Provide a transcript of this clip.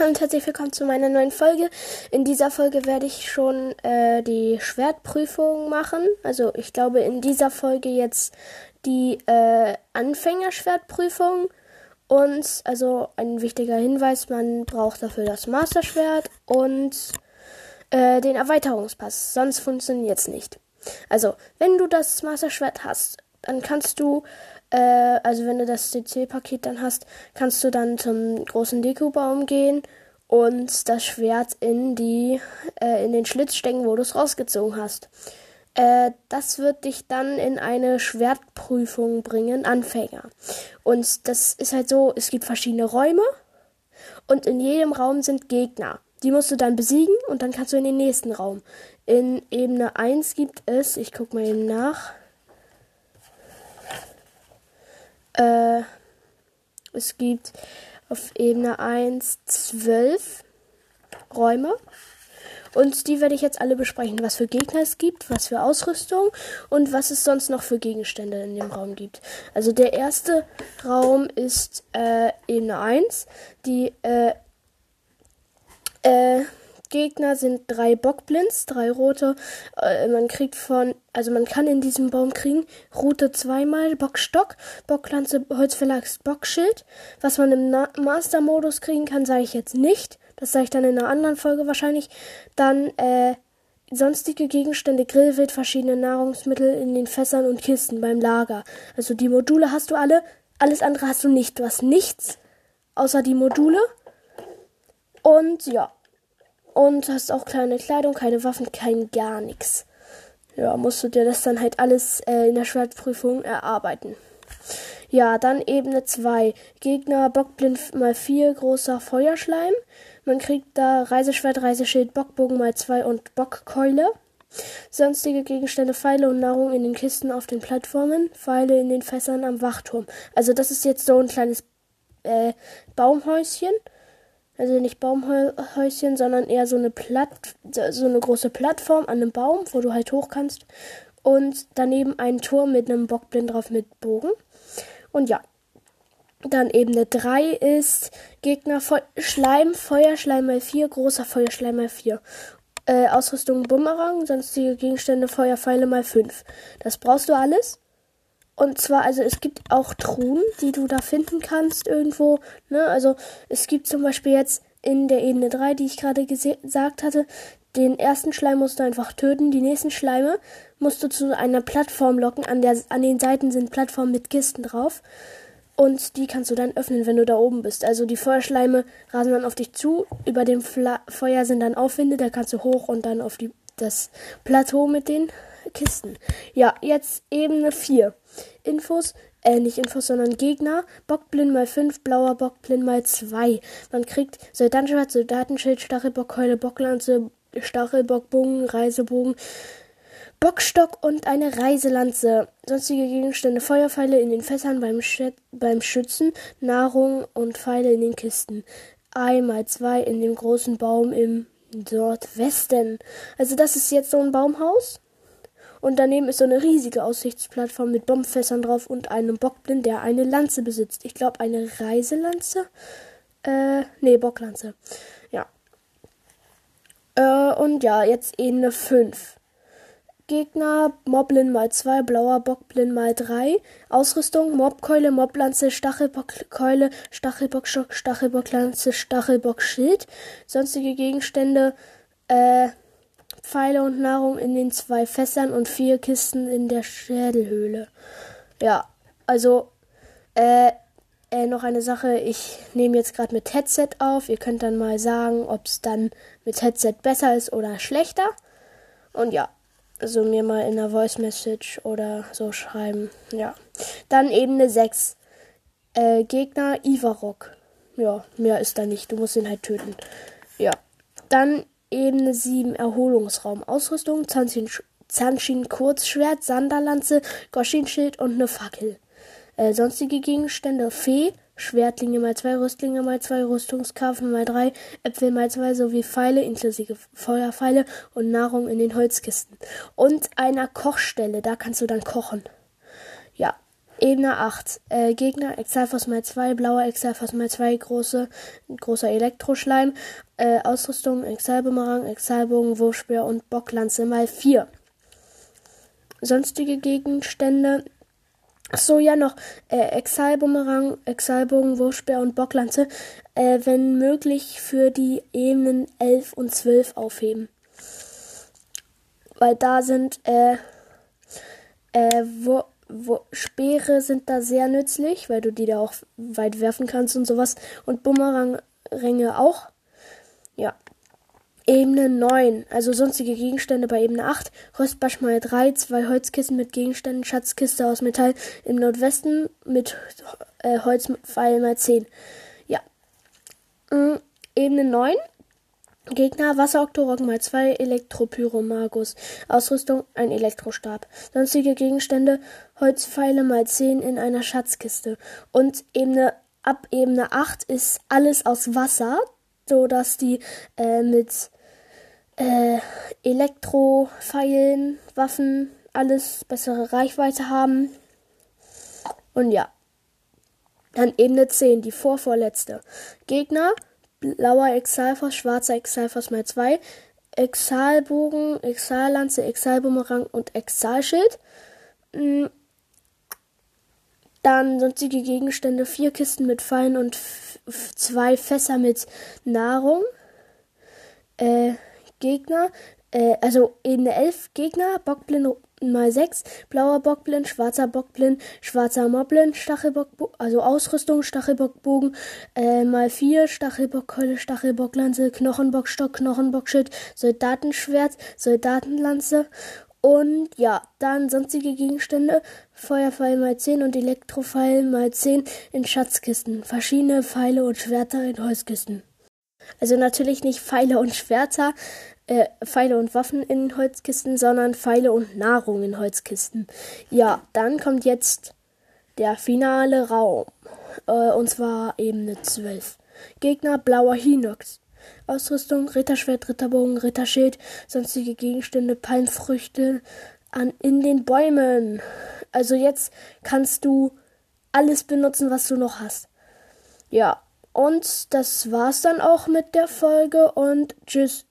Und herzlich willkommen zu meiner neuen Folge. In dieser Folge werde ich schon äh, die Schwertprüfung machen. Also ich glaube in dieser Folge jetzt die äh, Anfängerschwertprüfung. Und also ein wichtiger Hinweis, man braucht dafür das Masterschwert und äh, den Erweiterungspass. Sonst funktioniert es nicht. Also, wenn du das Masterschwert hast, dann kannst du äh, also wenn du das CC-Paket dann hast, kannst du dann zum großen Dekobaum gehen und das Schwert in die äh, in den Schlitz stecken, wo du es rausgezogen hast. Äh, das wird dich dann in eine Schwertprüfung bringen, Anfänger. Und das ist halt so, es gibt verschiedene Räume und in jedem Raum sind Gegner. Die musst du dann besiegen und dann kannst du in den nächsten Raum. In Ebene 1 gibt es, ich guck mal eben nach, Äh, es gibt auf Ebene 1 zwölf Räume. Und die werde ich jetzt alle besprechen, was für Gegner es gibt, was für Ausrüstung und was es sonst noch für Gegenstände in dem Raum gibt. Also der erste Raum ist äh, Ebene 1. Die äh, äh, Gegner sind drei Bockblinds, drei rote. Äh, man kriegt von, also man kann in diesem Baum kriegen Route zweimal, Bockstock, Bocklanze, Holzverlags, Bockschild. Was man im Master-Modus kriegen kann, sage ich jetzt nicht. Das sage ich dann in einer anderen Folge wahrscheinlich. Dann äh, sonstige Gegenstände, Grillwild, verschiedene Nahrungsmittel in den Fässern und Kisten beim Lager. Also die Module hast du alle, alles andere hast du nicht. Du hast nichts außer die Module. Und ja. Und hast auch kleine Kleidung, keine Waffen, kein gar nichts. Ja, musst du dir das dann halt alles äh, in der Schwertprüfung erarbeiten. Ja, dann Ebene 2. Gegner Bockblind mal 4, großer Feuerschleim. Man kriegt da Reiseschwert, Reiseschild, Bockbogen mal 2 und Bockkeule. Sonstige Gegenstände, Pfeile und Nahrung in den Kisten auf den Plattformen, Pfeile in den Fässern am Wachturm. Also das ist jetzt so ein kleines äh, Baumhäuschen. Also nicht Baumhäuschen, sondern eher so eine Platt, so eine große Plattform an einem Baum, wo du halt hoch kannst. Und daneben ein Turm mit einem Bockblind drauf mit Bogen. Und ja. Dann Ebene 3 ist Gegner Fe Schleim, Feuerschleim mal 4, großer Feuerschleim mal 4. Äh, Ausrüstung Bumerang, sonstige Gegenstände Feuerpfeile mal 5. Das brauchst du alles. Und zwar, also es gibt auch Truhen, die du da finden kannst irgendwo. Ne? Also es gibt zum Beispiel jetzt in der Ebene 3, die ich gerade gesagt hatte, den ersten Schleim musst du einfach töten. Die nächsten Schleime musst du zu einer Plattform locken. An, der, an den Seiten sind Plattformen mit Kisten drauf. Und die kannst du dann öffnen, wenn du da oben bist. Also die Feuerschleime rasen dann auf dich zu. Über dem Fla Feuer sind dann Aufwinde. Da kannst du hoch und dann auf die, das Plateau mit den Kisten. Ja, jetzt Ebene 4. Infos, äh, nicht Infos, sondern Gegner. Bockblind mal 5, blauer Bockblind mal 2. Man kriegt Soldatenschwert, Soldatenschild, Stachelbockkeule, Bocklanze, Stachelbockbogen, Reisebogen, Bockstock und eine Reiselanze. Sonstige Gegenstände, Feuerpfeile in den Fässern beim, Sch beim Schützen, Nahrung und Pfeile in den Kisten. Einmal zwei in dem großen Baum im Nordwesten. Also das ist jetzt so ein Baumhaus. Und daneben ist so eine riesige Aussichtsplattform mit Bombfässern drauf und einem Bockblind, der eine Lanze besitzt. Ich glaube, eine Reiselanze? Äh, nee, Bocklanze. Ja. Äh, und ja, jetzt Ebene 5. Gegner, Moblin mal 2, blauer Bockblin mal 3. Ausrüstung, Mobkeule, Moblanze, Stachelbockkeule, Stachelbockstock, Stachelbocklanze, Stachelbockschild. Sonstige Gegenstände, äh, Pfeile und Nahrung in den zwei Fässern und vier Kisten in der Schädelhöhle. Ja, also, äh, äh, noch eine Sache. Ich nehme jetzt gerade mit Headset auf. Ihr könnt dann mal sagen, ob es dann mit Headset besser ist oder schlechter. Und ja, also mir mal in der Voice Message oder so schreiben. Ja. Dann Ebene 6. Äh, Gegner Ivarok. Ja, mehr ist da nicht. Du musst ihn halt töten. Ja. Dann Ebene 7 Erholungsraum. Ausrüstung, Zanshin, Zanshin Kurzschwert, Sanderlanze, Goshin-Schild und eine Fackel. Äh, sonstige Gegenstände Fee, Schwertlinge mal 2, Rüstlinge mal 2, Rüstungskafen mal 3, Äpfel mal 2 sowie Pfeile inklusive Feuerpfeile und Nahrung in den Holzkisten. Und einer Kochstelle, da kannst du dann kochen. Ja. Ebene 8. Äh, Gegner Exalfos mal 2, blauer Exalfos mal 2, große, großer Elektroschleim. Äh, Ausrüstung Exalbumerang, Exalbogen, Wurfspeer und Bocklanze mal 4. Sonstige Gegenstände. So ja noch äh, Exalbumerang, Exalbogen, Wurfspeer und Bocklanze, äh, wenn möglich für die Ebenen 11 und 12 aufheben. Weil da sind äh, äh, wo, Speere sind da sehr nützlich, weil du die da auch weit werfen kannst und sowas. Und Bumerang-Ränge auch. Ja. Ebene 9, also sonstige Gegenstände bei Ebene 8. Röstbasch mal 3, zwei Holzkissen mit Gegenständen, Schatzkiste aus Metall im Nordwesten mit äh, Holzpfeil mal 10. Ja. Mhm. Ebene 9, Gegner Wasseroktorok mal 2 Elektropyromagus. Ausrüstung ein Elektrostab. Sonstige Gegenstände Holzpfeile mal 10 in einer Schatzkiste. Und Ebene ab Ebene 8 ist alles aus Wasser, so dass die äh, mit äh, Elektropfeilen, Waffen, alles bessere Reichweite haben. Und ja. Dann Ebene 10, die vorvorletzte. Gegner blauer Exalfos, schwarzer Exalfos mal 2, Exalbogen, Exallanze, Exalbumerang und Exalschild. Mm. Dann sonstige Gegenstände, vier Kisten mit Pfeilen und zwei Fässer mit Nahrung. Äh, Gegner, äh, also Ebene 11 Gegner, Bockblind mal 6, blauer Bockblind, schwarzer Bockblind, schwarzer Moblin, Stachelbock, also Ausrüstung, Stachelbockbogen, äh, mal 4, Stachelbockkeule, Stachelbocklanze, Knochenbockstock, Knochenbockschild, Soldatenschwert, Soldatenlanze. Und ja, dann sonstige Gegenstände, Feuerpfeil mal 10 und Elektropfeil mal 10 in Schatzkisten, verschiedene Pfeile und Schwerter in Holzkisten. Also natürlich nicht Pfeile und Schwerter, äh, Pfeile und Waffen in Holzkisten, sondern Pfeile und Nahrung in Holzkisten. Ja, dann kommt jetzt der finale Raum. Äh, und zwar Ebene 12. Gegner blauer Hinox. Ausrüstung, Ritterschwert, Ritterbogen, Ritterschild, sonstige Gegenstände, Palmfrüchte an in den Bäumen. Also jetzt kannst du alles benutzen, was du noch hast. Ja, und das war's dann auch mit der Folge und tschüss.